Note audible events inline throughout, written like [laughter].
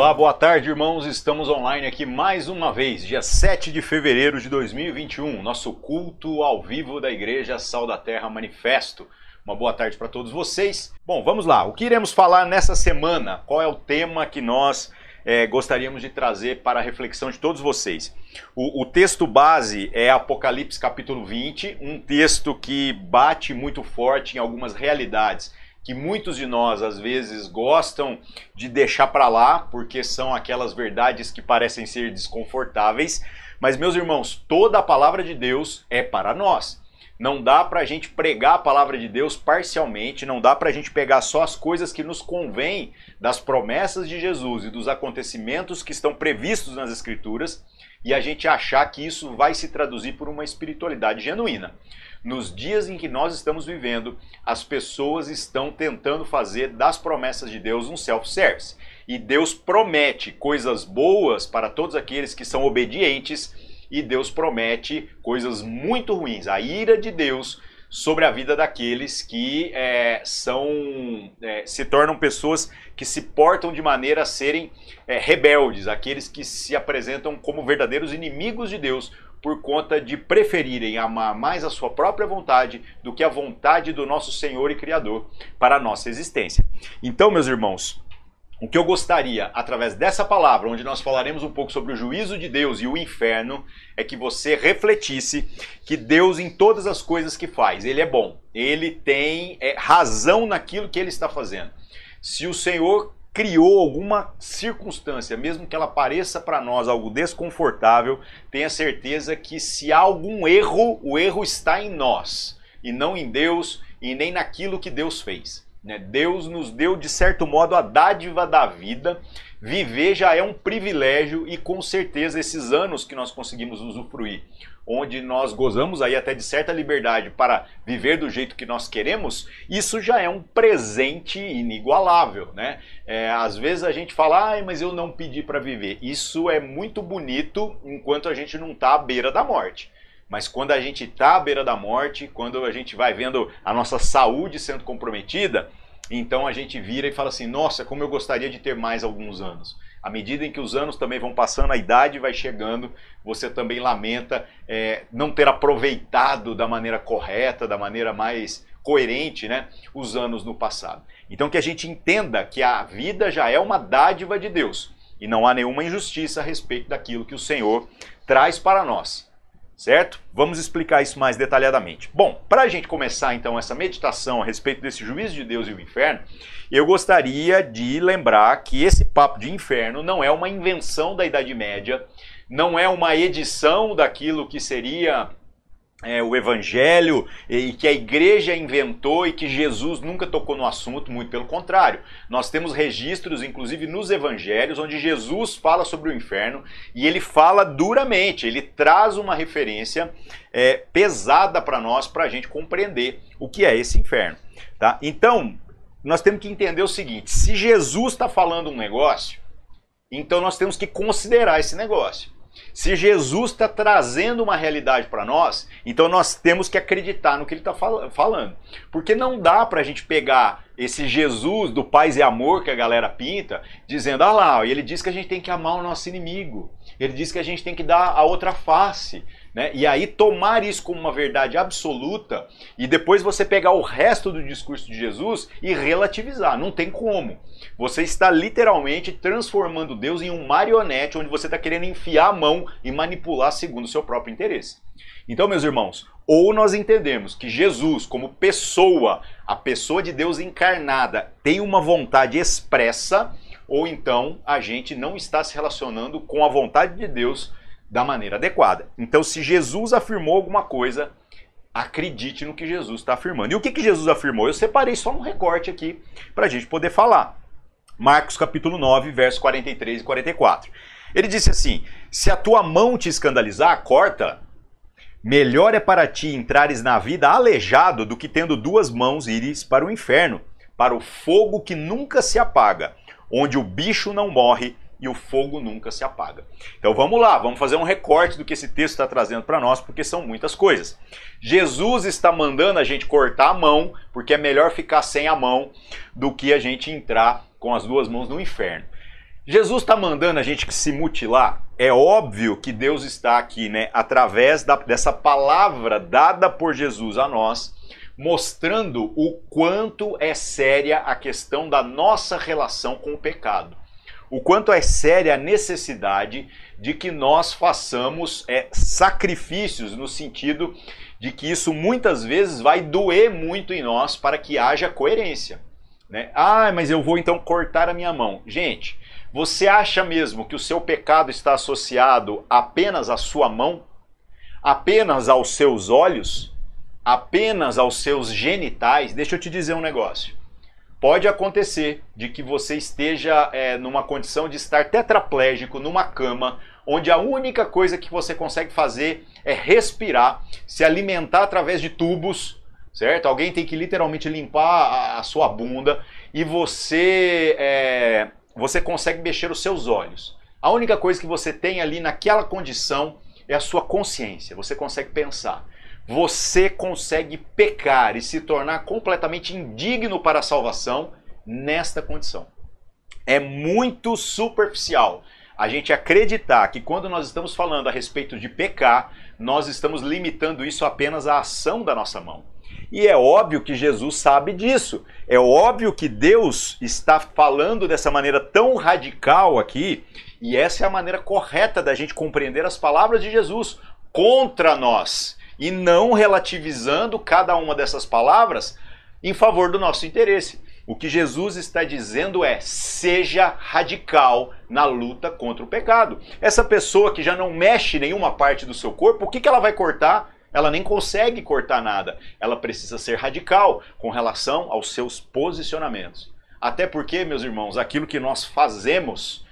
Olá, boa tarde, irmãos. Estamos online aqui mais uma vez, dia 7 de fevereiro de 2021, nosso culto ao vivo da Igreja Sal da Terra Manifesto. Uma boa tarde para todos vocês. Bom, vamos lá. O que iremos falar nessa semana? Qual é o tema que nós é, gostaríamos de trazer para a reflexão de todos vocês? O, o texto base é Apocalipse capítulo 20, um texto que bate muito forte em algumas realidades que muitos de nós às vezes gostam de deixar para lá, porque são aquelas verdades que parecem ser desconfortáveis. Mas, meus irmãos, toda a palavra de Deus é para nós. Não dá para a gente pregar a palavra de Deus parcialmente, não dá para a gente pegar só as coisas que nos convêm das promessas de Jesus e dos acontecimentos que estão previstos nas Escrituras e a gente achar que isso vai se traduzir por uma espiritualidade genuína. Nos dias em que nós estamos vivendo, as pessoas estão tentando fazer das promessas de Deus um self-service. E Deus promete coisas boas para todos aqueles que são obedientes, e Deus promete coisas muito ruins. A ira de Deus sobre a vida daqueles que é, são é, se tornam pessoas que se portam de maneira a serem é, rebeldes, aqueles que se apresentam como verdadeiros inimigos de Deus por conta de preferirem amar mais a sua própria vontade do que a vontade do nosso Senhor e Criador para a nossa existência. Então, meus irmãos, o que eu gostaria, através dessa palavra, onde nós falaremos um pouco sobre o juízo de Deus e o inferno, é que você refletisse que Deus, em todas as coisas que faz, Ele é bom, Ele tem é, razão naquilo que Ele está fazendo. Se o Senhor criou alguma circunstância, mesmo que ela pareça para nós algo desconfortável, tenha certeza que se há algum erro, o erro está em nós e não em Deus e nem naquilo que Deus fez. Né? Deus nos deu, de certo modo, a dádiva da vida. Viver já é um privilégio e com certeza esses anos que nós conseguimos usufruir onde nós gozamos aí até de certa liberdade para viver do jeito que nós queremos, isso já é um presente inigualável, né? É, às vezes a gente fala, ah, mas eu não pedi para viver. Isso é muito bonito enquanto a gente não está à beira da morte. Mas quando a gente está à beira da morte, quando a gente vai vendo a nossa saúde sendo comprometida, então a gente vira e fala assim: nossa, como eu gostaria de ter mais alguns anos. À medida em que os anos também vão passando, a idade vai chegando, você também lamenta é, não ter aproveitado da maneira correta, da maneira mais coerente, né, os anos no passado. Então que a gente entenda que a vida já é uma dádiva de Deus e não há nenhuma injustiça a respeito daquilo que o Senhor traz para nós certo? Vamos explicar isso mais detalhadamente. Bom, para a gente começar então essa meditação a respeito desse juízo de Deus e o inferno, eu gostaria de lembrar que esse papo de inferno não é uma invenção da Idade Média, não é uma edição daquilo que seria é, o evangelho e que a igreja inventou e que Jesus nunca tocou no assunto, muito pelo contrário. Nós temos registros, inclusive nos evangelhos, onde Jesus fala sobre o inferno e ele fala duramente, ele traz uma referência é, pesada para nós, para a gente compreender o que é esse inferno. Tá? Então, nós temos que entender o seguinte: se Jesus está falando um negócio, então nós temos que considerar esse negócio. Se Jesus está trazendo uma realidade para nós, então nós temos que acreditar no que ele está fal falando. Porque não dá para a gente pegar esse Jesus do paz e amor que a galera pinta, dizendo, ah lá, ele diz que a gente tem que amar o nosso inimigo. Ele diz que a gente tem que dar a outra face. Né? E aí tomar isso como uma verdade absoluta e depois você pegar o resto do discurso de Jesus e relativizar. Não tem como. Você está literalmente transformando Deus em um marionete onde você está querendo enfiar a mão e manipular segundo o seu próprio interesse. Então, meus irmãos, ou nós entendemos que Jesus, como pessoa, a pessoa de Deus encarnada, tem uma vontade expressa, ou então a gente não está se relacionando com a vontade de Deus da maneira adequada. Então, se Jesus afirmou alguma coisa, acredite no que Jesus está afirmando. E o que, que Jesus afirmou? Eu separei só um recorte aqui para a gente poder falar. Marcos capítulo 9, versos 43 e 44. Ele disse assim: Se a tua mão te escandalizar, corta. Melhor é para ti entrares na vida aleijado do que tendo duas mãos ires para o inferno, para o fogo que nunca se apaga, onde o bicho não morre e o fogo nunca se apaga. Então vamos lá, vamos fazer um recorte do que esse texto está trazendo para nós, porque são muitas coisas. Jesus está mandando a gente cortar a mão, porque é melhor ficar sem a mão do que a gente entrar com as duas mãos no inferno. Jesus está mandando a gente se mutilar. É óbvio que Deus está aqui, né, através da, dessa palavra dada por Jesus a nós, mostrando o quanto é séria a questão da nossa relação com o pecado. O quanto é séria a necessidade de que nós façamos é, sacrifícios no sentido de que isso muitas vezes vai doer muito em nós para que haja coerência. Né? Ah, mas eu vou então cortar a minha mão. Gente, você acha mesmo que o seu pecado está associado apenas à sua mão? Apenas aos seus olhos? Apenas aos seus genitais? Deixa eu te dizer um negócio. Pode acontecer de que você esteja é, numa condição de estar tetraplégico numa cama, onde a única coisa que você consegue fazer é respirar, se alimentar através de tubos, certo? Alguém tem que literalmente limpar a, a sua bunda e você é, você consegue mexer os seus olhos. A única coisa que você tem ali naquela condição é a sua consciência. Você consegue pensar. Você consegue pecar e se tornar completamente indigno para a salvação nesta condição. É muito superficial a gente acreditar que quando nós estamos falando a respeito de pecar, nós estamos limitando isso apenas à ação da nossa mão. E é óbvio que Jesus sabe disso. É óbvio que Deus está falando dessa maneira tão radical aqui, e essa é a maneira correta da gente compreender as palavras de Jesus contra nós, e não relativizando cada uma dessas palavras em favor do nosso interesse. O que Jesus está dizendo é: seja radical na luta contra o pecado. Essa pessoa que já não mexe nenhuma parte do seu corpo, o que, que ela vai cortar? Ela nem consegue cortar nada. Ela precisa ser radical com relação aos seus posicionamentos. Até porque, meus irmãos, aquilo que nós fazemos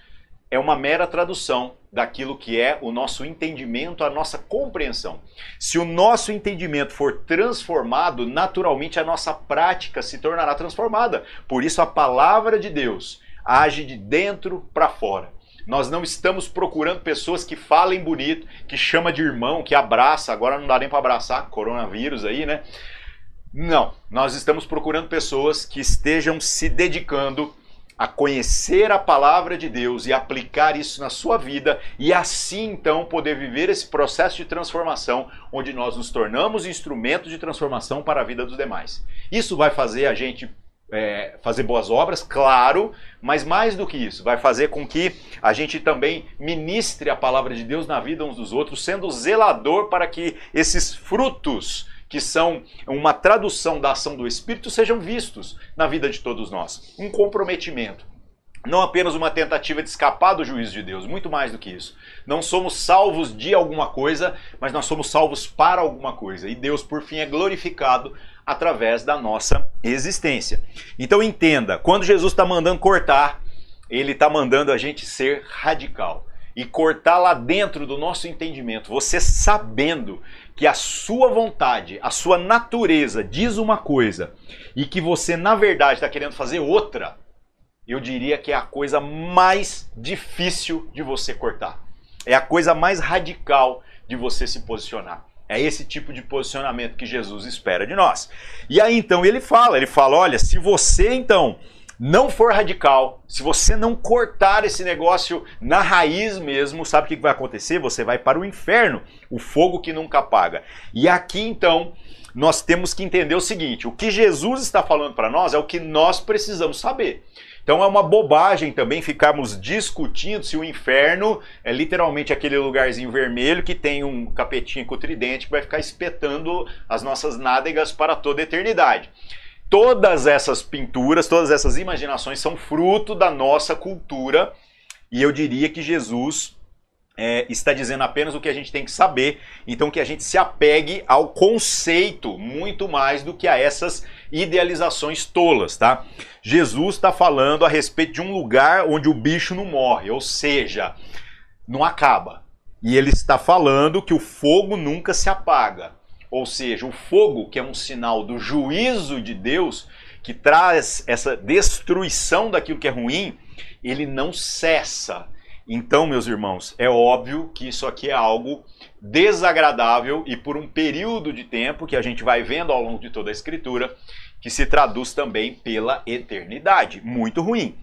é uma mera tradução daquilo que é o nosso entendimento, a nossa compreensão. Se o nosso entendimento for transformado, naturalmente a nossa prática se tornará transformada. Por isso a palavra de Deus age de dentro para fora. Nós não estamos procurando pessoas que falem bonito, que chama de irmão, que abraça. Agora não dá nem para abraçar, coronavírus aí, né? Não, nós estamos procurando pessoas que estejam se dedicando a conhecer a palavra de Deus e aplicar isso na sua vida e assim então poder viver esse processo de transformação onde nós nos tornamos instrumentos de transformação para a vida dos demais. Isso vai fazer a gente é, fazer boas obras, claro, mas mais do que isso, vai fazer com que a gente também ministre a palavra de Deus na vida uns dos outros, sendo zelador para que esses frutos, que são uma tradução da ação do Espírito, sejam vistos na vida de todos nós. Um comprometimento. Não apenas uma tentativa de escapar do juízo de Deus, muito mais do que isso. Não somos salvos de alguma coisa, mas nós somos salvos para alguma coisa. E Deus, por fim, é glorificado através da nossa existência. Então entenda, quando Jesus está mandando cortar, ele está mandando a gente ser radical e cortar lá dentro do nosso entendimento, você sabendo que a sua vontade, a sua natureza diz uma coisa e que você na verdade está querendo fazer outra, eu diria que é a coisa mais difícil de você cortar. É a coisa mais radical de você se posicionar. É esse tipo de posicionamento que Jesus espera de nós. E aí então ele fala, ele fala, olha, se você então não for radical, se você não cortar esse negócio na raiz mesmo, sabe o que vai acontecer? Você vai para o inferno, o fogo que nunca apaga. E aqui então nós temos que entender o seguinte: o que Jesus está falando para nós é o que nós precisamos saber. Então é uma bobagem também ficarmos discutindo se o inferno é literalmente aquele lugarzinho vermelho que tem um capetinho com tridente que vai ficar espetando as nossas nádegas para toda a eternidade. Todas essas pinturas, todas essas imaginações são fruto da nossa cultura e eu diria que Jesus é, está dizendo apenas o que a gente tem que saber, então que a gente se apegue ao conceito muito mais do que a essas idealizações tolas, tá? Jesus está falando a respeito de um lugar onde o bicho não morre, ou seja, não acaba. E ele está falando que o fogo nunca se apaga. Ou seja, o fogo, que é um sinal do juízo de Deus, que traz essa destruição daquilo que é ruim, ele não cessa então, meus irmãos, é óbvio que isso aqui é algo desagradável e por um período de tempo que a gente vai vendo ao longo de toda a escritura, que se traduz também pela eternidade. Muito ruim.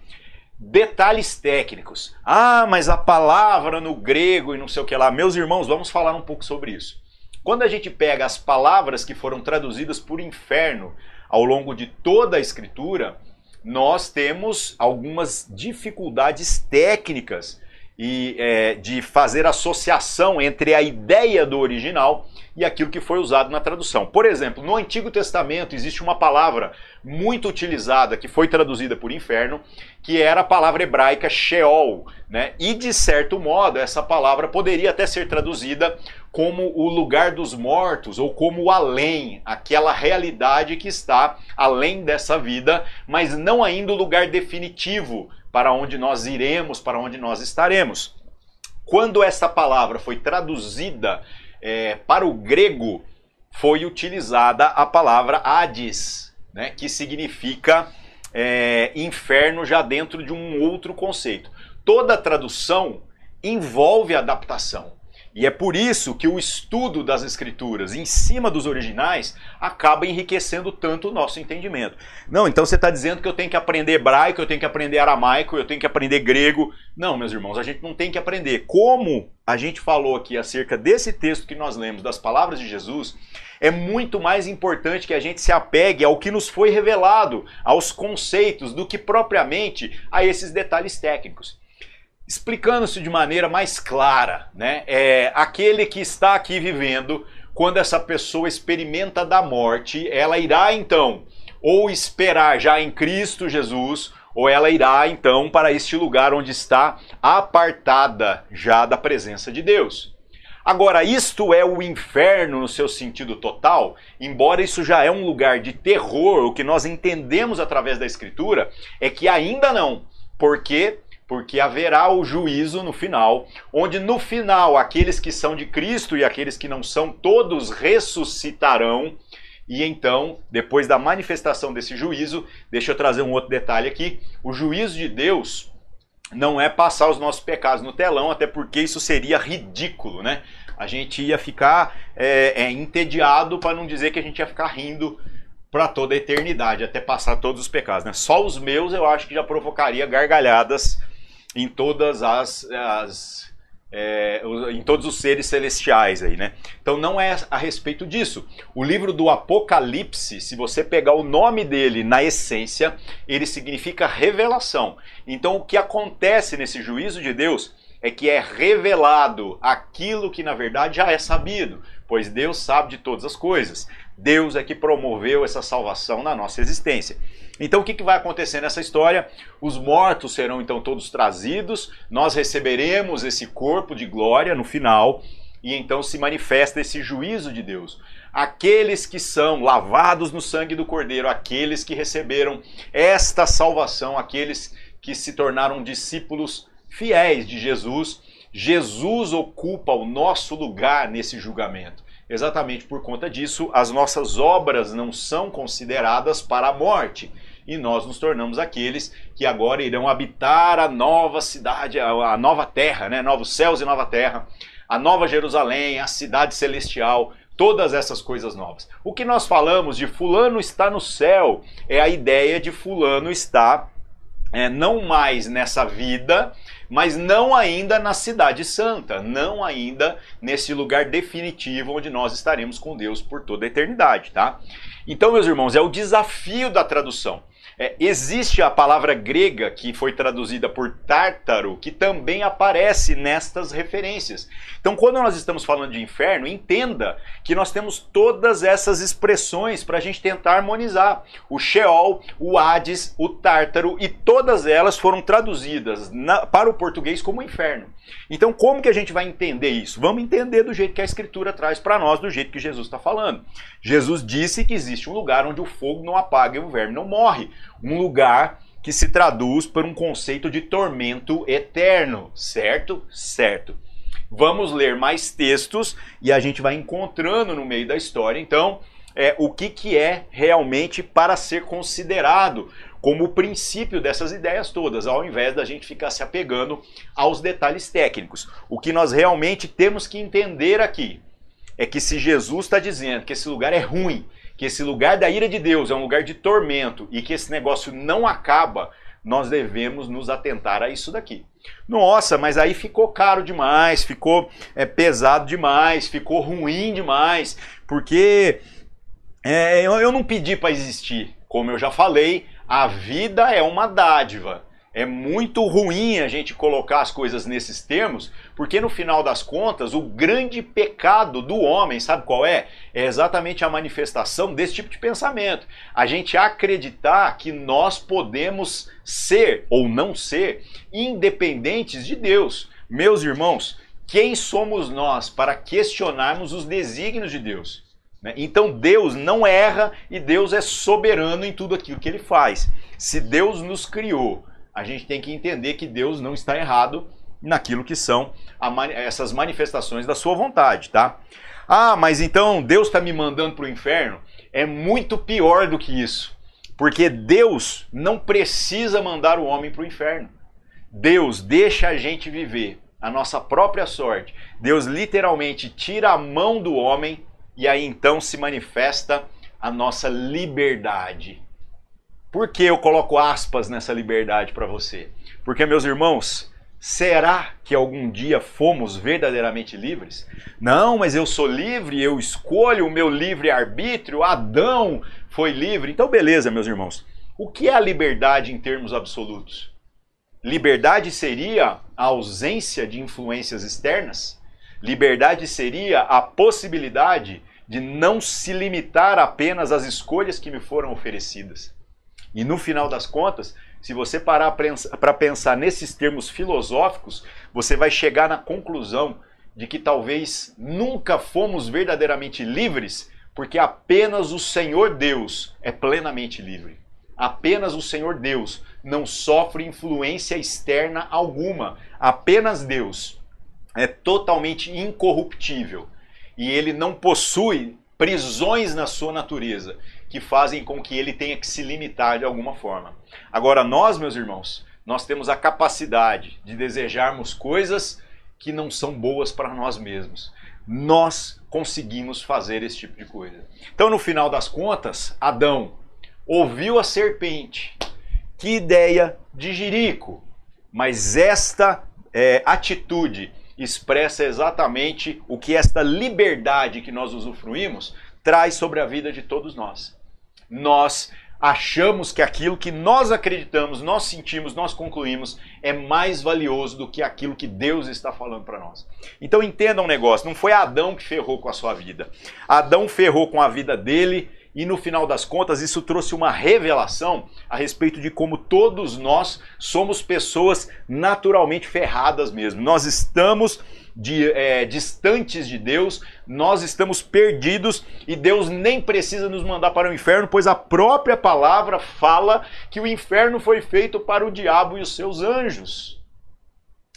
detalhes técnicos. Ah, mas a palavra no grego e não sei o que lá. Meus irmãos, vamos falar um pouco sobre isso. Quando a gente pega as palavras que foram traduzidas por inferno ao longo de toda a escritura, nós temos algumas dificuldades técnicas e é, de fazer associação entre a ideia do original e aquilo que foi usado na tradução. Por exemplo, no Antigo Testamento existe uma palavra muito utilizada que foi traduzida por inferno, que era a palavra hebraica Sheol, né? E de certo modo essa palavra poderia até ser traduzida como o lugar dos mortos ou como o além, aquela realidade que está além dessa vida, mas não ainda o lugar definitivo para onde nós iremos, para onde nós estaremos. Quando essa palavra foi traduzida é, para o grego, foi utilizada a palavra Hades, né, que significa é, inferno já dentro de um outro conceito. Toda tradução envolve adaptação. E é por isso que o estudo das escrituras em cima dos originais acaba enriquecendo tanto o nosso entendimento. Não, então você está dizendo que eu tenho que aprender hebraico, eu tenho que aprender aramaico, eu tenho que aprender grego. Não, meus irmãos, a gente não tem que aprender. Como a gente falou aqui acerca desse texto que nós lemos, das palavras de Jesus, é muito mais importante que a gente se apegue ao que nos foi revelado, aos conceitos, do que propriamente a esses detalhes técnicos explicando-se de maneira mais clara, né? É aquele que está aqui vivendo, quando essa pessoa experimenta da morte, ela irá então ou esperar já em Cristo Jesus, ou ela irá então para este lugar onde está apartada já da presença de Deus. Agora, isto é o inferno no seu sentido total, embora isso já é um lugar de terror, o que nós entendemos através da Escritura é que ainda não, porque porque haverá o juízo no final, onde no final aqueles que são de Cristo e aqueles que não são, todos ressuscitarão. E então, depois da manifestação desse juízo, deixa eu trazer um outro detalhe aqui: o juízo de Deus não é passar os nossos pecados no telão, até porque isso seria ridículo, né? A gente ia ficar é, é, entediado, para não dizer que a gente ia ficar rindo para toda a eternidade, até passar todos os pecados, né? Só os meus eu acho que já provocaria gargalhadas em todas as, as é, em todos os seres celestiais aí, né? Então não é a respeito disso. O livro do Apocalipse, se você pegar o nome dele na essência, ele significa revelação. Então o que acontece nesse juízo de Deus é que é revelado aquilo que na verdade já é sabido, pois Deus sabe de todas as coisas. Deus é que promoveu essa salvação na nossa existência. Então o que, que vai acontecer nessa história? Os mortos serão então todos trazidos, nós receberemos esse corpo de glória no final, e então se manifesta esse juízo de Deus. Aqueles que são lavados no sangue do Cordeiro, aqueles que receberam esta salvação, aqueles que se tornaram discípulos fiéis de Jesus, Jesus ocupa o nosso lugar nesse julgamento. Exatamente por conta disso, as nossas obras não são consideradas para a morte. E nós nos tornamos aqueles que agora irão habitar a nova cidade, a nova terra, né? novos céus e nova terra, a nova Jerusalém, a cidade celestial, todas essas coisas novas. O que nós falamos de Fulano está no céu é a ideia de Fulano estar é, não mais nessa vida, mas não ainda na Cidade Santa, não ainda nesse lugar definitivo onde nós estaremos com Deus por toda a eternidade, tá? Então, meus irmãos, é o desafio da tradução. É, existe a palavra grega que foi traduzida por tártaro, que também aparece nestas referências. Então, quando nós estamos falando de inferno, entenda que nós temos todas essas expressões para a gente tentar harmonizar. O Sheol, o Hades, o Tártaro, e todas elas foram traduzidas na, para o português como inferno. Então, como que a gente vai entender isso? Vamos entender do jeito que a Escritura traz para nós, do jeito que Jesus está falando. Jesus disse que existe um lugar onde o fogo não apaga e o verme não morre um lugar que se traduz por um conceito de tormento eterno, certo? Certo. Vamos ler mais textos e a gente vai encontrando no meio da história, então, é, o que, que é realmente para ser considerado como o princípio dessas ideias todas, ao invés da gente ficar se apegando aos detalhes técnicos. O que nós realmente temos que entender aqui é que se Jesus está dizendo que esse lugar é ruim, que esse lugar da ira de Deus é um lugar de tormento e que esse negócio não acaba nós devemos nos atentar a isso daqui. Nossa, mas aí ficou caro demais, ficou é, pesado demais, ficou ruim demais, porque é, eu, eu não pedi para existir. Como eu já falei, a vida é uma dádiva. É muito ruim a gente colocar as coisas nesses termos, porque no final das contas, o grande pecado do homem, sabe qual é? É exatamente a manifestação desse tipo de pensamento. A gente acreditar que nós podemos ser ou não ser independentes de Deus. Meus irmãos, quem somos nós para questionarmos os desígnios de Deus? Né? Então Deus não erra e Deus é soberano em tudo aquilo que ele faz. Se Deus nos criou, a gente tem que entender que Deus não está errado naquilo que são essas manifestações da sua vontade, tá? Ah, mas então Deus está me mandando para o inferno? É muito pior do que isso. Porque Deus não precisa mandar o homem para o inferno. Deus deixa a gente viver a nossa própria sorte. Deus literalmente tira a mão do homem e aí então se manifesta a nossa liberdade. Por que eu coloco aspas nessa liberdade para você? Porque, meus irmãos, será que algum dia fomos verdadeiramente livres? Não, mas eu sou livre, eu escolho o meu livre arbítrio. Adão foi livre. Então, beleza, meus irmãos. O que é a liberdade em termos absolutos? Liberdade seria a ausência de influências externas? Liberdade seria a possibilidade de não se limitar apenas às escolhas que me foram oferecidas. E no final das contas, se você parar para pensar nesses termos filosóficos, você vai chegar na conclusão de que talvez nunca fomos verdadeiramente livres, porque apenas o Senhor Deus é plenamente livre. Apenas o Senhor Deus não sofre influência externa alguma. Apenas Deus é totalmente incorruptível e ele não possui prisões na sua natureza que fazem com que ele tenha que se limitar de alguma forma. Agora, nós, meus irmãos, nós temos a capacidade de desejarmos coisas que não são boas para nós mesmos. Nós conseguimos fazer esse tipo de coisa. Então, no final das contas, Adão ouviu a serpente. Que ideia de jirico! Mas esta é, atitude expressa exatamente o que esta liberdade que nós usufruímos traz sobre a vida de todos nós. Nós achamos que aquilo que nós acreditamos, nós sentimos, nós concluímos é mais valioso do que aquilo que Deus está falando para nós. Então entenda um negócio, não foi Adão que ferrou com a sua vida. Adão ferrou com a vida dele e no final das contas isso trouxe uma revelação a respeito de como todos nós somos pessoas naturalmente ferradas mesmo. Nós estamos de, é, distantes de Deus, nós estamos perdidos e Deus nem precisa nos mandar para o inferno, pois a própria palavra fala que o inferno foi feito para o diabo e os seus anjos.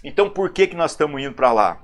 Então por que, que nós estamos indo para lá?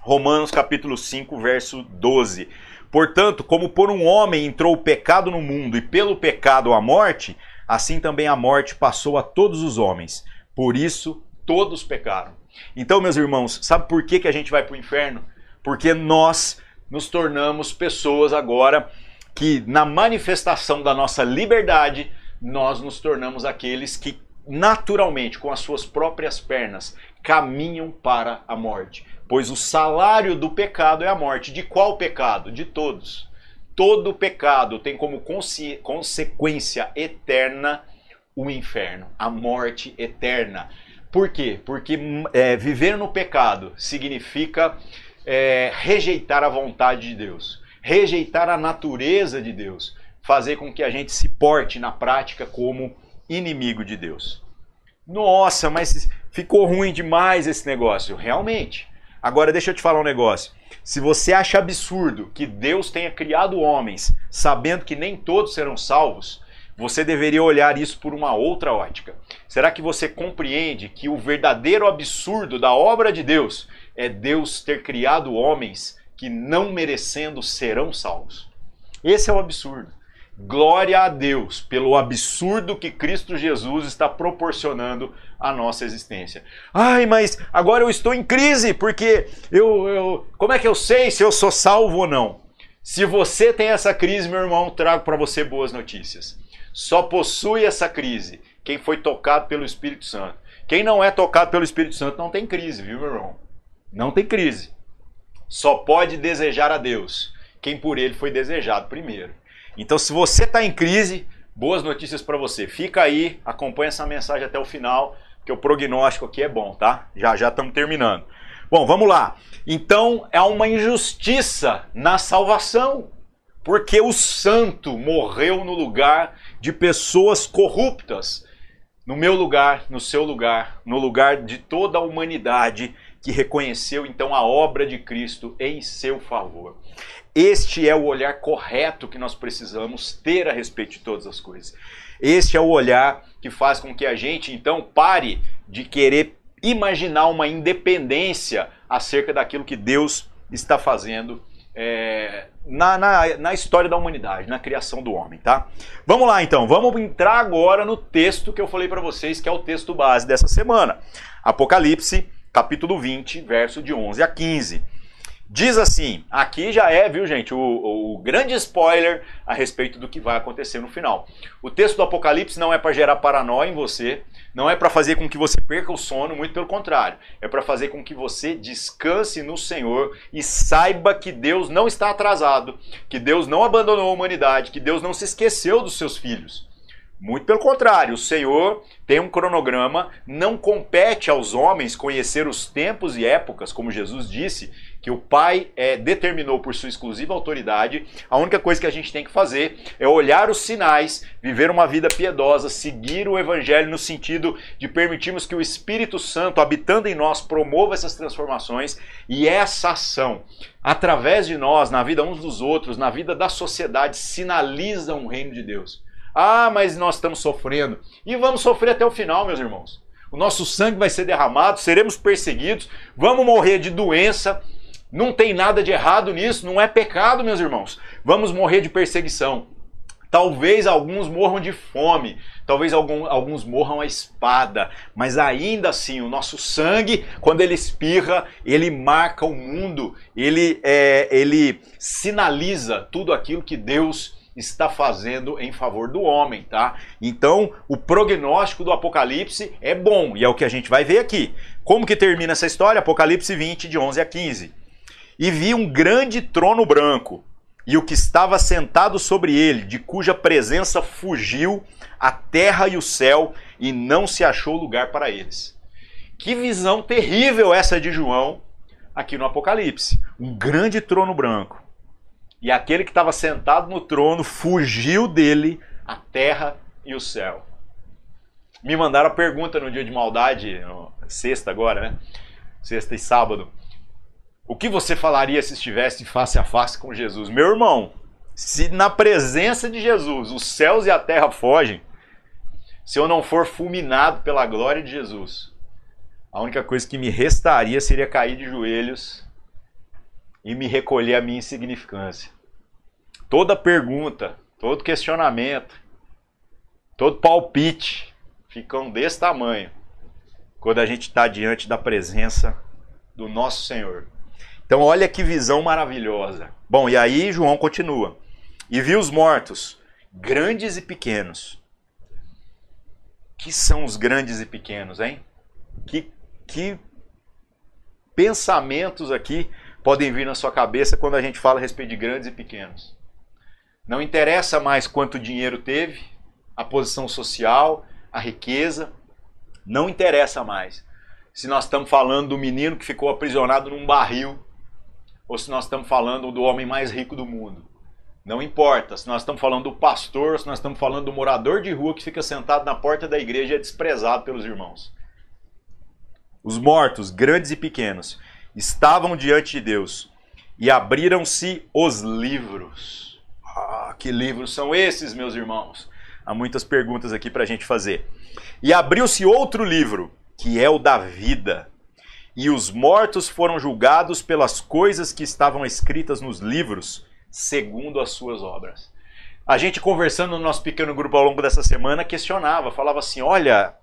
Romanos capítulo 5, verso 12. Portanto, como por um homem entrou o pecado no mundo e pelo pecado a morte, assim também a morte passou a todos os homens. Por isso, todos pecaram. Então, meus irmãos, sabe por que, que a gente vai para o inferno? Porque nós nos tornamos pessoas agora que, na manifestação da nossa liberdade, nós nos tornamos aqueles que naturalmente, com as suas próprias pernas, caminham para a morte. Pois o salário do pecado é a morte. De qual pecado? De todos. Todo pecado tem como consequência eterna o inferno, a morte eterna. Por quê? Porque é, viver no pecado significa é, rejeitar a vontade de Deus, rejeitar a natureza de Deus, fazer com que a gente se porte na prática como inimigo de Deus. Nossa, mas ficou ruim demais esse negócio. Realmente. Agora deixa eu te falar um negócio. Se você acha absurdo que Deus tenha criado homens sabendo que nem todos serão salvos, você deveria olhar isso por uma outra ótica. Será que você compreende que o verdadeiro absurdo da obra de Deus é Deus ter criado homens que não merecendo serão salvos? Esse é o absurdo. Glória a Deus pelo absurdo que Cristo Jesus está proporcionando à nossa existência. Ai, mas agora eu estou em crise porque eu, eu como é que eu sei se eu sou salvo ou não? Se você tem essa crise, meu irmão, trago para você boas notícias só possui essa crise quem foi tocado pelo Espírito Santo. Quem não é tocado pelo Espírito Santo não tem crise, viu, meu irmão? Não tem crise. Só pode desejar a Deus quem por ele foi desejado primeiro. Então, se você está em crise, boas notícias para você. Fica aí, acompanha essa mensagem até o final, que o prognóstico aqui é bom, tá? Já já estamos terminando. Bom, vamos lá. Então, é uma injustiça na salvação, porque o santo morreu no lugar de pessoas corruptas, no meu lugar, no seu lugar, no lugar de toda a humanidade que reconheceu então a obra de Cristo em seu favor. Este é o olhar correto que nós precisamos ter a respeito de todas as coisas. Este é o olhar que faz com que a gente então pare de querer imaginar uma independência acerca daquilo que Deus está fazendo é, na, na, na, história da humanidade, na criação do homem, tá? Vamos lá então, vamos entrar agora no texto que eu falei para vocês, que é o texto base dessa semana. Apocalipse, capítulo 20, verso de 11 a 15. Diz assim, aqui já é, viu gente, o, o, grande spoiler a respeito do que vai acontecer no final. O texto do Apocalipse não é para gerar paranoia em você, não é para fazer com que você perca o sono, muito pelo contrário. É para fazer com que você descanse no Senhor e saiba que Deus não está atrasado, que Deus não abandonou a humanidade, que Deus não se esqueceu dos seus filhos. Muito pelo contrário, o Senhor tem um cronograma, não compete aos homens conhecer os tempos e épocas, como Jesus disse, que o Pai é, determinou por sua exclusiva autoridade. A única coisa que a gente tem que fazer é olhar os sinais, viver uma vida piedosa, seguir o Evangelho no sentido de permitirmos que o Espírito Santo, habitando em nós, promova essas transformações e essa ação, através de nós, na vida uns dos outros, na vida da sociedade, sinaliza um reino de Deus. Ah, mas nós estamos sofrendo. E vamos sofrer até o final, meus irmãos. O nosso sangue vai ser derramado, seremos perseguidos, vamos morrer de doença, não tem nada de errado nisso, não é pecado, meus irmãos. Vamos morrer de perseguição. Talvez alguns morram de fome, talvez algum, alguns morram à espada, mas ainda assim o nosso sangue, quando ele espirra, ele marca o mundo, ele, é, ele sinaliza tudo aquilo que Deus está fazendo em favor do homem, tá? Então, o prognóstico do Apocalipse é bom e é o que a gente vai ver aqui. Como que termina essa história? Apocalipse 20, de 11 a 15. E vi um grande trono branco, e o que estava sentado sobre ele, de cuja presença fugiu a terra e o céu, e não se achou lugar para eles. Que visão terrível essa de João aqui no Apocalipse. Um grande trono branco. E aquele que estava sentado no trono fugiu dele a terra e o céu. Me mandaram a pergunta no dia de maldade, sexta agora, né? Sexta e sábado. O que você falaria se estivesse face a face com Jesus? Meu irmão, se na presença de Jesus os céus e a terra fogem, se eu não for fulminado pela glória de Jesus, a única coisa que me restaria seria cair de joelhos e me recolher a minha insignificância. Toda pergunta, todo questionamento, todo palpite ficam desse tamanho quando a gente está diante da presença do nosso Senhor. Então, olha que visão maravilhosa. Bom, e aí João continua. E viu os mortos, grandes e pequenos. Que são os grandes e pequenos, hein? Que, que pensamentos aqui podem vir na sua cabeça quando a gente fala a respeito de grandes e pequenos? Não interessa mais quanto dinheiro teve, a posição social, a riqueza, não interessa mais. Se nós estamos falando do menino que ficou aprisionado num barril ou se nós estamos falando do homem mais rico do mundo. Não importa se nós estamos falando do pastor, se nós estamos falando do morador de rua que fica sentado na porta da igreja e é desprezado pelos irmãos. Os mortos, grandes e pequenos, estavam diante de Deus e abriram-se os livros. Ah, que livros são esses, meus irmãos? Há muitas perguntas aqui para a gente fazer. E abriu-se outro livro, que é o da vida e os mortos foram julgados pelas coisas que estavam escritas nos livros, segundo as suas obras. A gente conversando no nosso pequeno grupo ao longo dessa semana questionava, falava assim: olha,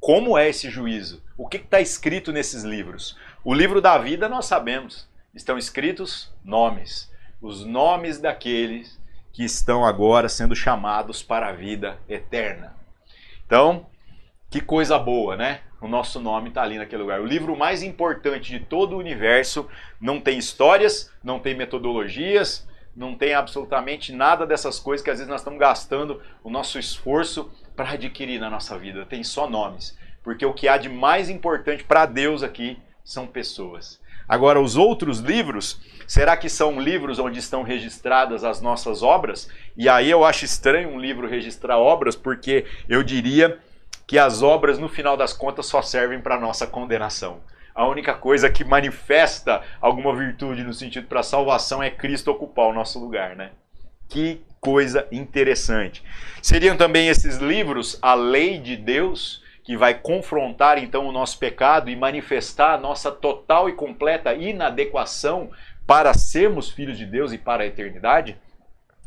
como é esse juízo? O que está escrito nesses livros? O livro da vida nós sabemos, estão escritos nomes, os nomes daqueles que estão agora sendo chamados para a vida eterna. Então, que coisa boa, né? O nosso nome está ali naquele lugar. O livro mais importante de todo o universo não tem histórias, não tem metodologias, não tem absolutamente nada dessas coisas que às vezes nós estamos gastando o nosso esforço para adquirir na nossa vida. Tem só nomes. Porque o que há de mais importante para Deus aqui são pessoas. Agora, os outros livros, será que são livros onde estão registradas as nossas obras? E aí eu acho estranho um livro registrar obras, porque eu diria que as obras, no final das contas, só servem para nossa condenação. A única coisa que manifesta alguma virtude no sentido para a salvação é Cristo ocupar o nosso lugar, né? Que coisa interessante. Seriam também esses livros a lei de Deus, que vai confrontar então o nosso pecado e manifestar a nossa total e completa inadequação para sermos filhos de Deus e para a eternidade?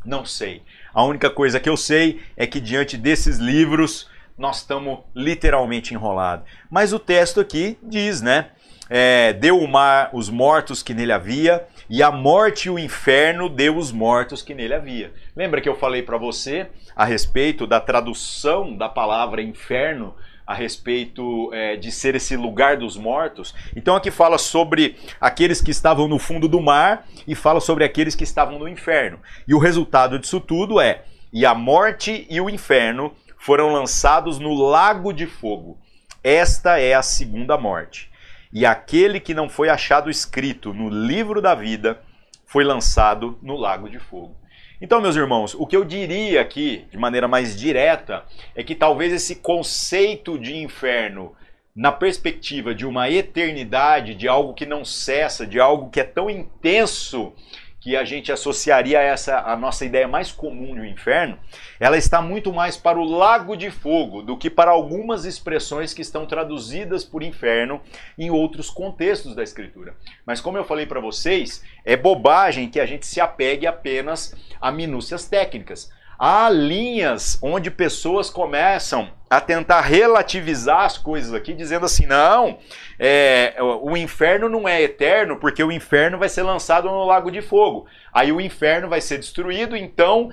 Não sei. A única coisa que eu sei é que diante desses livros nós estamos literalmente enrolados. Mas o texto aqui diz, né? É, deu o mar os mortos que nele havia, e a morte e o inferno deu os mortos que nele havia. Lembra que eu falei para você a respeito da tradução da palavra inferno a respeito é, de ser esse lugar dos mortos. Então aqui fala sobre aqueles que estavam no fundo do mar e fala sobre aqueles que estavam no inferno. E o resultado disso tudo é: e a morte e o inferno foram lançados no lago de fogo. Esta é a segunda morte. E aquele que não foi achado escrito no livro da vida foi lançado no lago de fogo. Então, meus irmãos, o que eu diria aqui, de maneira mais direta, é que talvez esse conceito de inferno, na perspectiva de uma eternidade, de algo que não cessa, de algo que é tão intenso que a gente associaria a essa a nossa ideia mais comum do inferno, ela está muito mais para o lago de fogo do que para algumas expressões que estão traduzidas por inferno em outros contextos da escritura. Mas como eu falei para vocês, é bobagem que a gente se apegue apenas a minúcias técnicas. Há linhas onde pessoas começam a tentar relativizar as coisas aqui, dizendo assim: não, é, o inferno não é eterno, porque o inferno vai ser lançado no lago de fogo. Aí o inferno vai ser destruído, então,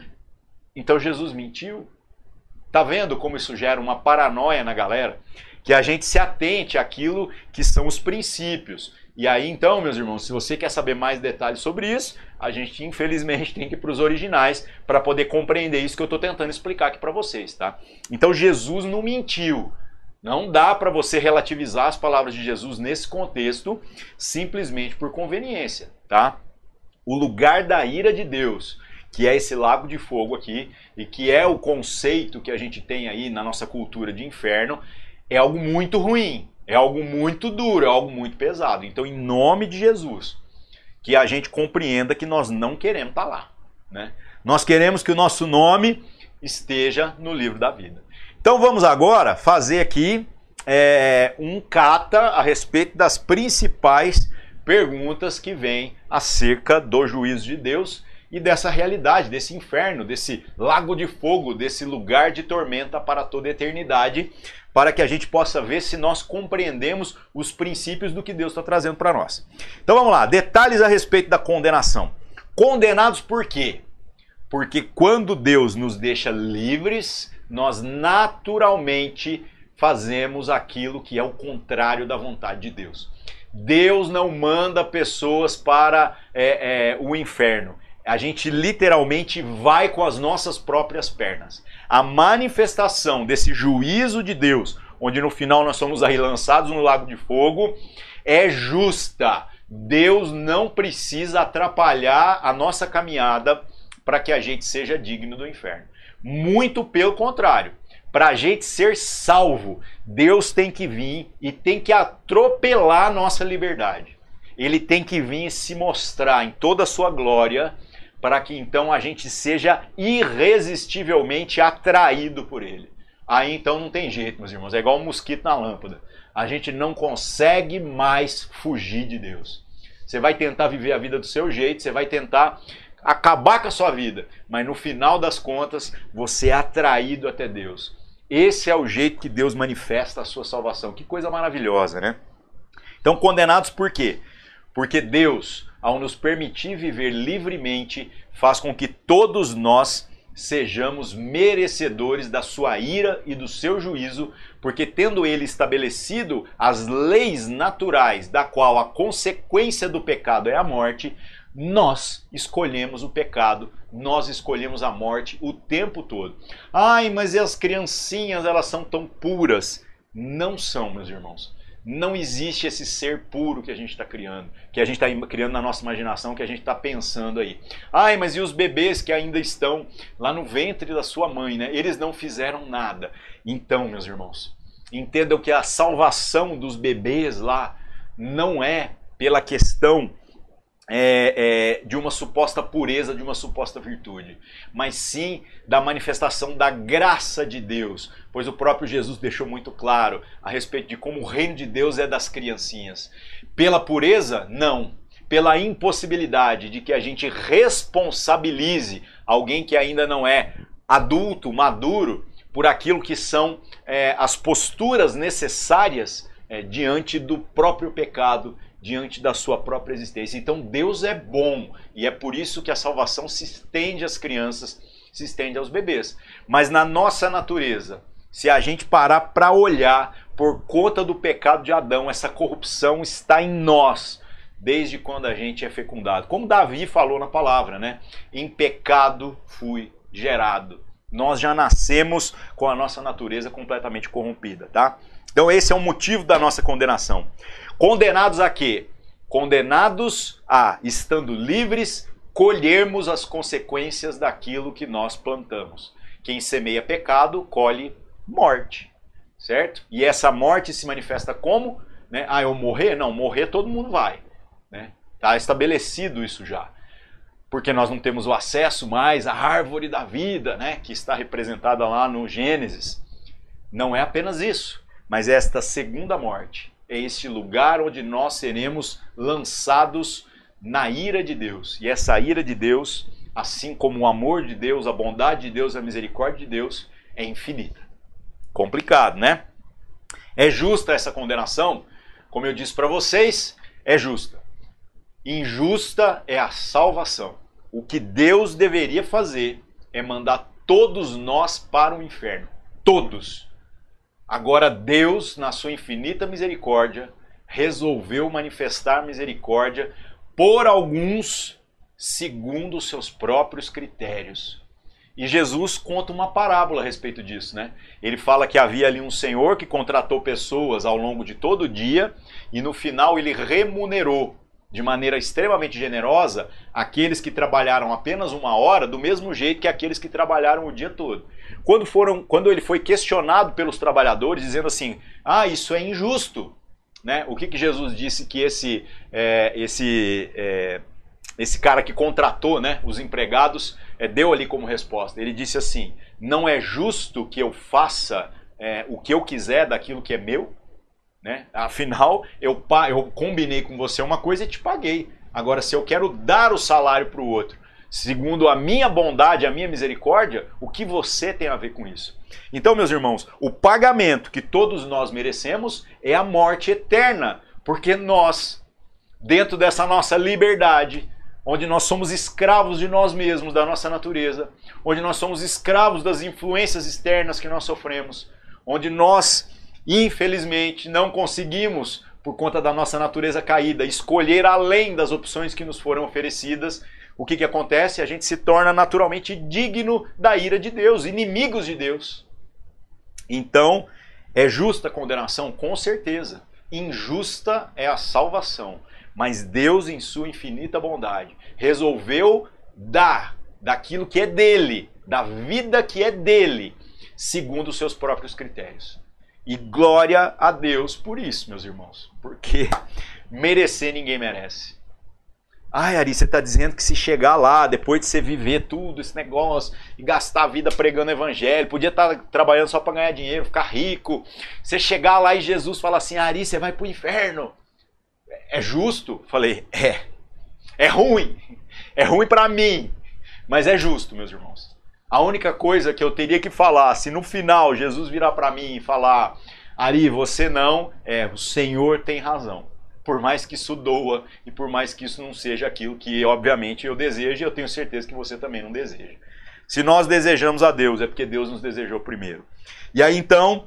então Jesus mentiu. Tá vendo como isso gera uma paranoia na galera? Que a gente se atente àquilo que são os princípios. E aí, então, meus irmãos, se você quer saber mais detalhes sobre isso, a gente infelizmente [laughs] tem que ir para os originais para poder compreender isso que eu estou tentando explicar aqui para vocês, tá? Então, Jesus não mentiu. Não dá para você relativizar as palavras de Jesus nesse contexto simplesmente por conveniência, tá? O lugar da ira de Deus, que é esse lago de fogo aqui, e que é o conceito que a gente tem aí na nossa cultura de inferno, é algo muito ruim. É algo muito duro, é algo muito pesado. Então, em nome de Jesus, que a gente compreenda que nós não queremos estar tá lá. Né? Nós queremos que o nosso nome esteja no livro da vida. Então, vamos agora fazer aqui é, um cata a respeito das principais perguntas que vêm acerca do juízo de Deus e dessa realidade, desse inferno, desse lago de fogo, desse lugar de tormenta para toda eternidade, para que a gente possa ver se nós compreendemos os princípios do que Deus está trazendo para nós. Então vamos lá, detalhes a respeito da condenação. Condenados por quê? Porque quando Deus nos deixa livres, nós naturalmente fazemos aquilo que é o contrário da vontade de Deus. Deus não manda pessoas para é, é, o inferno a gente literalmente vai com as nossas próprias pernas. A manifestação desse juízo de Deus, onde no final nós somos aí lançados no lago de fogo, é justa. Deus não precisa atrapalhar a nossa caminhada para que a gente seja digno do inferno. Muito pelo contrário. Para a gente ser salvo, Deus tem que vir e tem que atropelar a nossa liberdade. Ele tem que vir e se mostrar em toda a sua glória para que então a gente seja irresistivelmente atraído por ele. Aí então não tem jeito, meus irmãos, é igual um mosquito na lâmpada. A gente não consegue mais fugir de Deus. Você vai tentar viver a vida do seu jeito, você vai tentar acabar com a sua vida, mas no final das contas você é atraído até Deus. Esse é o jeito que Deus manifesta a sua salvação. Que coisa maravilhosa, né? Então, condenados por quê? Porque Deus ao nos permitir viver livremente, faz com que todos nós sejamos merecedores da sua ira e do seu juízo, porque tendo ele estabelecido as leis naturais, da qual a consequência do pecado é a morte, nós escolhemos o pecado, nós escolhemos a morte o tempo todo. Ai, mas e as criancinhas, elas são tão puras? Não são, meus irmãos não existe esse ser puro que a gente está criando, que a gente está criando na nossa imaginação, que a gente está pensando aí. Ai, mas e os bebês que ainda estão lá no ventre da sua mãe, né? Eles não fizeram nada. Então, meus irmãos, entendam que a salvação dos bebês lá não é pela questão é, é, de uma suposta pureza, de uma suposta virtude, mas sim da manifestação da graça de Deus, pois o próprio Jesus deixou muito claro a respeito de como o reino de Deus é das criancinhas. Pela pureza, não. Pela impossibilidade de que a gente responsabilize alguém que ainda não é adulto, maduro, por aquilo que são é, as posturas necessárias é, diante do próprio pecado diante da sua própria existência. Então Deus é bom e é por isso que a salvação se estende às crianças, se estende aos bebês. Mas na nossa natureza, se a gente parar para olhar por conta do pecado de Adão, essa corrupção está em nós desde quando a gente é fecundado. Como Davi falou na palavra, né? Em pecado fui gerado. Nós já nascemos com a nossa natureza completamente corrompida, tá? Então esse é o motivo da nossa condenação. Condenados a quê? Condenados a, estando livres, colhermos as consequências daquilo que nós plantamos. Quem semeia pecado, colhe morte, certo? E essa morte se manifesta como? Né? Ah, eu morrer? Não, morrer todo mundo vai. Né? Tá estabelecido isso já. Porque nós não temos o acesso mais à árvore da vida, né? que está representada lá no Gênesis. Não é apenas isso, mas esta segunda morte é este lugar onde nós seremos lançados na ira de Deus. E essa ira de Deus, assim como o amor de Deus, a bondade de Deus, a misericórdia de Deus, é infinita. Complicado, né? É justa essa condenação? Como eu disse para vocês, é justa. Injusta é a salvação. O que Deus deveria fazer é mandar todos nós para o inferno. Todos Agora Deus, na sua infinita misericórdia, resolveu manifestar misericórdia por alguns segundo os seus próprios critérios. E Jesus conta uma parábola a respeito disso, né? Ele fala que havia ali um senhor que contratou pessoas ao longo de todo o dia e no final ele remunerou de maneira extremamente generosa aqueles que trabalharam apenas uma hora, do mesmo jeito que aqueles que trabalharam o dia todo. Quando, foram, quando ele foi questionado pelos trabalhadores, dizendo assim: ah, isso é injusto. Né? O que, que Jesus disse que esse, é, esse, é, esse cara que contratou né, os empregados é, deu ali como resposta? Ele disse assim: não é justo que eu faça é, o que eu quiser daquilo que é meu? Né? Afinal, eu, eu combinei com você uma coisa e te paguei. Agora, se eu quero dar o salário para o outro, segundo a minha bondade, a minha misericórdia, o que você tem a ver com isso? Então, meus irmãos, o pagamento que todos nós merecemos é a morte eterna, porque nós, dentro dessa nossa liberdade, onde nós somos escravos de nós mesmos, da nossa natureza, onde nós somos escravos das influências externas que nós sofremos, onde nós Infelizmente, não conseguimos, por conta da nossa natureza caída, escolher além das opções que nos foram oferecidas. O que, que acontece? A gente se torna naturalmente digno da ira de Deus, inimigos de Deus. Então, é justa a condenação? Com certeza. Injusta é a salvação. Mas Deus, em sua infinita bondade, resolveu dar daquilo que é dele, da vida que é dele, segundo os seus próprios critérios. E glória a Deus por isso, meus irmãos. Porque merecer ninguém merece. Ai, Ari, você está dizendo que se chegar lá, depois de você viver tudo esse negócio e gastar a vida pregando evangelho, podia estar tá trabalhando só para ganhar dinheiro, ficar rico. Você chegar lá e Jesus fala assim: Ari, você vai para o inferno. É justo? Falei: é. É ruim. É ruim para mim. Mas é justo, meus irmãos. A única coisa que eu teria que falar, se no final Jesus virar para mim e falar, Ari, você não, é, o Senhor tem razão. Por mais que isso doa e por mais que isso não seja aquilo que, obviamente, eu desejo, eu tenho certeza que você também não deseja. Se nós desejamos a Deus, é porque Deus nos desejou primeiro. E aí então,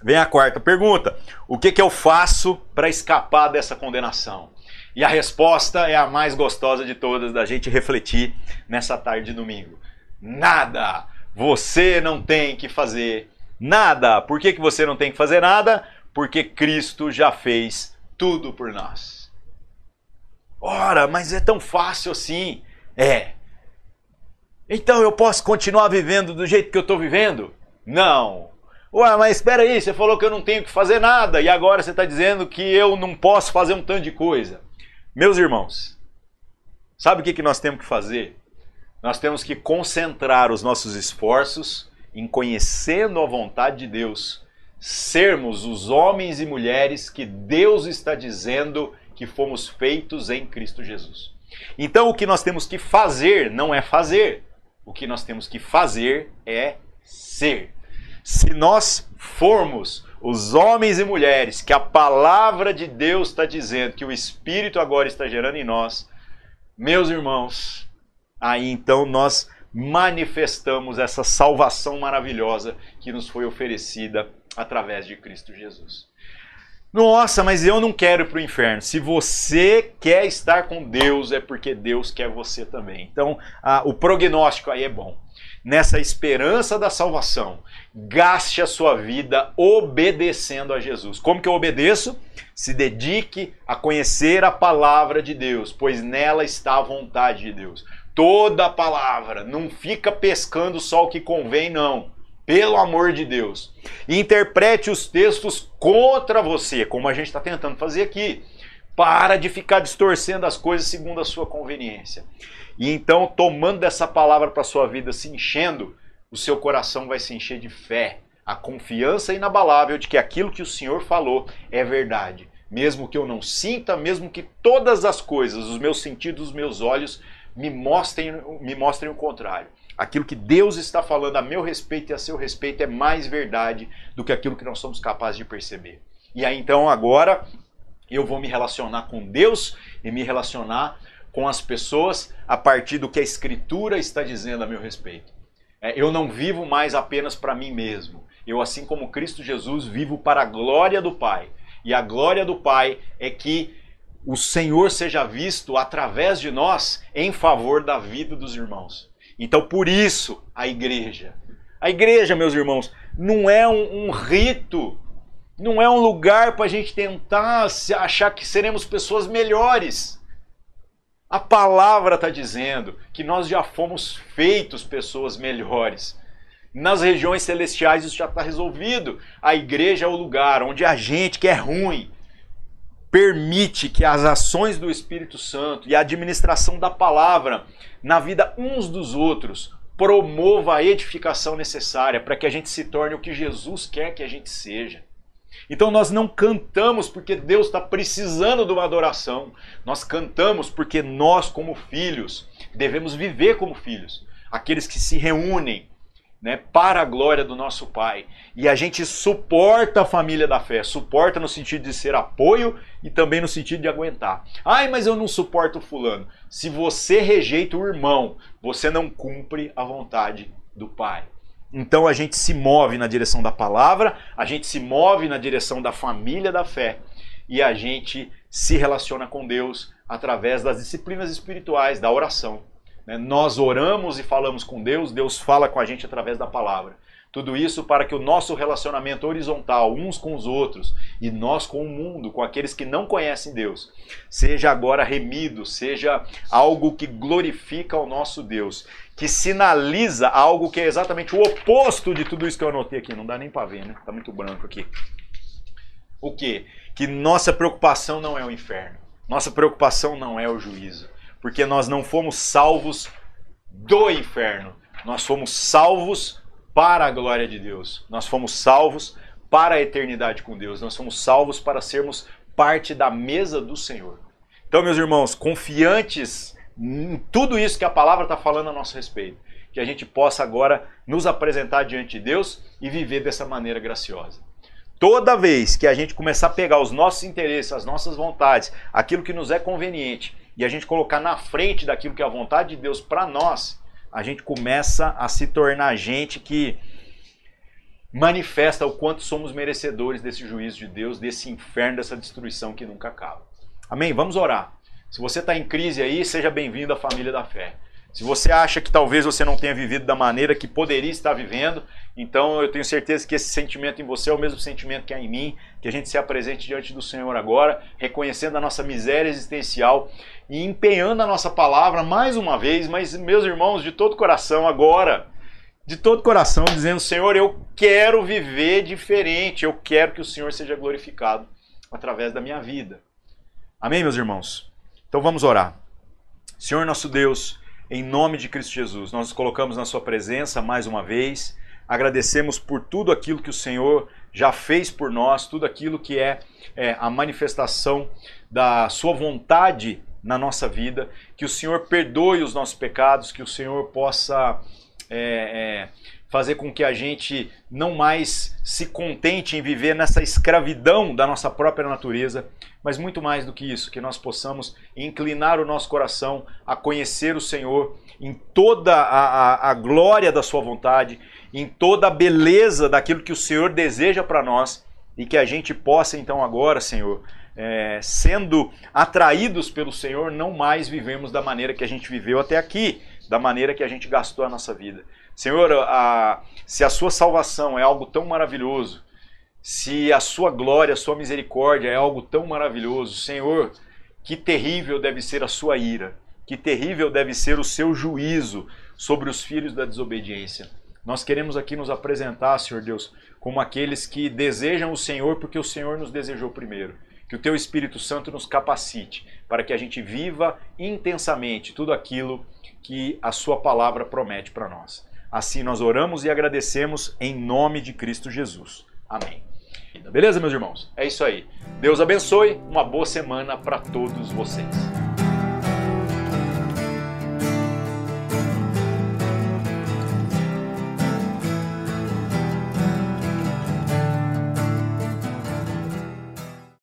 vem a quarta pergunta: o que, que eu faço para escapar dessa condenação? E a resposta é a mais gostosa de todas da gente refletir nessa tarde de domingo. Nada! Você não tem que fazer nada. Por que, que você não tem que fazer nada? Porque Cristo já fez tudo por nós. Ora, mas é tão fácil assim. É. Então eu posso continuar vivendo do jeito que eu estou vivendo? Não. Ué, mas espera aí, você falou que eu não tenho que fazer nada e agora você está dizendo que eu não posso fazer um tanto de coisa. Meus irmãos, sabe o que, que nós temos que fazer? Nós temos que concentrar os nossos esforços em conhecendo a vontade de Deus, sermos os homens e mulheres que Deus está dizendo que fomos feitos em Cristo Jesus. Então o que nós temos que fazer não é fazer, o que nós temos que fazer é ser. Se nós formos os homens e mulheres que a palavra de Deus está dizendo, que o Espírito agora está gerando em nós, meus irmãos, aí então nós manifestamos essa salvação maravilhosa que nos foi oferecida através de Cristo Jesus. Nossa, mas eu não quero ir para o inferno. Se você quer estar com Deus, é porque Deus quer você também. Então, a, o prognóstico aí é bom. Nessa esperança da salvação, gaste a sua vida obedecendo a Jesus. Como que eu obedeço? Se dedique a conhecer a palavra de Deus, pois nela está a vontade de Deus. Toda a palavra, não fica pescando só o que convém, não pelo amor de Deus. Interprete os textos contra você, como a gente está tentando fazer aqui. Para de ficar distorcendo as coisas segundo a sua conveniência. E então, tomando dessa palavra para a sua vida, se enchendo, o seu coração vai se encher de fé, a confiança inabalável de que aquilo que o Senhor falou é verdade. Mesmo que eu não sinta, mesmo que todas as coisas, os meus sentidos, os meus olhos, me mostrem, me mostrem o contrário. Aquilo que Deus está falando a meu respeito e a seu respeito é mais verdade do que aquilo que nós somos capazes de perceber. E aí então agora eu vou me relacionar com Deus e me relacionar com as pessoas a partir do que a Escritura está dizendo a meu respeito. É, eu não vivo mais apenas para mim mesmo. Eu, assim como Cristo Jesus, vivo para a glória do Pai. E a glória do Pai é que o Senhor seja visto através de nós em favor da vida dos irmãos. Então, por isso, a igreja. A igreja, meus irmãos, não é um, um rito, não é um lugar para a gente tentar achar que seremos pessoas melhores. A palavra está dizendo que nós já fomos feitos pessoas melhores. Nas regiões celestiais isso já está resolvido. A igreja é o lugar onde a gente que é ruim permite que as ações do Espírito Santo e a administração da palavra na vida uns dos outros promova a edificação necessária para que a gente se torne o que Jesus quer que a gente seja. Então nós não cantamos porque Deus está precisando de uma adoração. Nós cantamos porque nós, como filhos, devemos viver como filhos. Aqueles que se reúnem né, para a glória do nosso Pai. E a gente suporta a família da fé, suporta no sentido de ser apoio e também no sentido de aguentar. Ai, mas eu não suporto o fulano. Se você rejeita o irmão, você não cumpre a vontade do Pai. Então a gente se move na direção da palavra, a gente se move na direção da família da fé e a gente se relaciona com Deus através das disciplinas espirituais, da oração. Né? Nós oramos e falamos com Deus, Deus fala com a gente através da palavra. Tudo isso para que o nosso relacionamento horizontal, uns com os outros, e nós com o mundo, com aqueles que não conhecem Deus, seja agora remido, seja algo que glorifica o nosso Deus, que sinaliza algo que é exatamente o oposto de tudo isso que eu anotei aqui. Não dá nem para ver, né? Tá muito branco aqui. O que? Que nossa preocupação não é o inferno. Nossa preocupação não é o juízo porque nós não fomos salvos do inferno, nós fomos salvos para a glória de Deus, nós fomos salvos para a eternidade com Deus, nós fomos salvos para sermos parte da mesa do Senhor. Então, meus irmãos, confiantes em tudo isso que a palavra está falando a nosso respeito, que a gente possa agora nos apresentar diante de Deus e viver dessa maneira graciosa. Toda vez que a gente começar a pegar os nossos interesses, as nossas vontades, aquilo que nos é conveniente, e a gente colocar na frente daquilo que é a vontade de Deus para nós, a gente começa a se tornar gente que manifesta o quanto somos merecedores desse juízo de Deus, desse inferno, dessa destruição que nunca acaba. Amém? Vamos orar. Se você está em crise aí, seja bem-vindo à família da fé. Se você acha que talvez você não tenha vivido da maneira que poderia estar vivendo, então eu tenho certeza que esse sentimento em você é o mesmo sentimento que há em mim, que a gente se apresente diante do Senhor agora, reconhecendo a nossa miséria existencial e empenhando a nossa palavra mais uma vez, mas meus irmãos, de todo coração agora, de todo coração, dizendo: Senhor, eu quero viver diferente, eu quero que o Senhor seja glorificado através da minha vida. Amém, meus irmãos? Então vamos orar. Senhor nosso Deus, em nome de Cristo Jesus, nós nos colocamos na Sua presença mais uma vez, agradecemos por tudo aquilo que o Senhor já fez por nós, tudo aquilo que é, é a manifestação da Sua vontade na nossa vida, que o Senhor perdoe os nossos pecados, que o Senhor possa é, é, fazer com que a gente não mais se contente em viver nessa escravidão da nossa própria natureza, mas muito mais do que isso, que nós possamos inclinar o nosso coração a conhecer o Senhor em toda a, a, a glória da Sua vontade, em toda a beleza daquilo que o Senhor deseja para nós e que a gente possa então agora, Senhor, é, sendo atraídos pelo Senhor, não mais vivemos da maneira que a gente viveu até aqui, da maneira que a gente gastou a nossa vida. Senhor, a, se a sua salvação é algo tão maravilhoso, se a sua glória, a sua misericórdia é algo tão maravilhoso, Senhor, que terrível deve ser a sua ira, que terrível deve ser o seu juízo sobre os filhos da desobediência. Nós queremos aqui nos apresentar, Senhor Deus, como aqueles que desejam o Senhor porque o Senhor nos desejou primeiro. Que o Teu Espírito Santo nos capacite para que a gente viva intensamente tudo aquilo que a Sua palavra promete para nós. Assim nós oramos e agradecemos em nome de Cristo Jesus. Amém. Beleza, meus irmãos? É isso aí. Deus abençoe. Uma boa semana para todos vocês.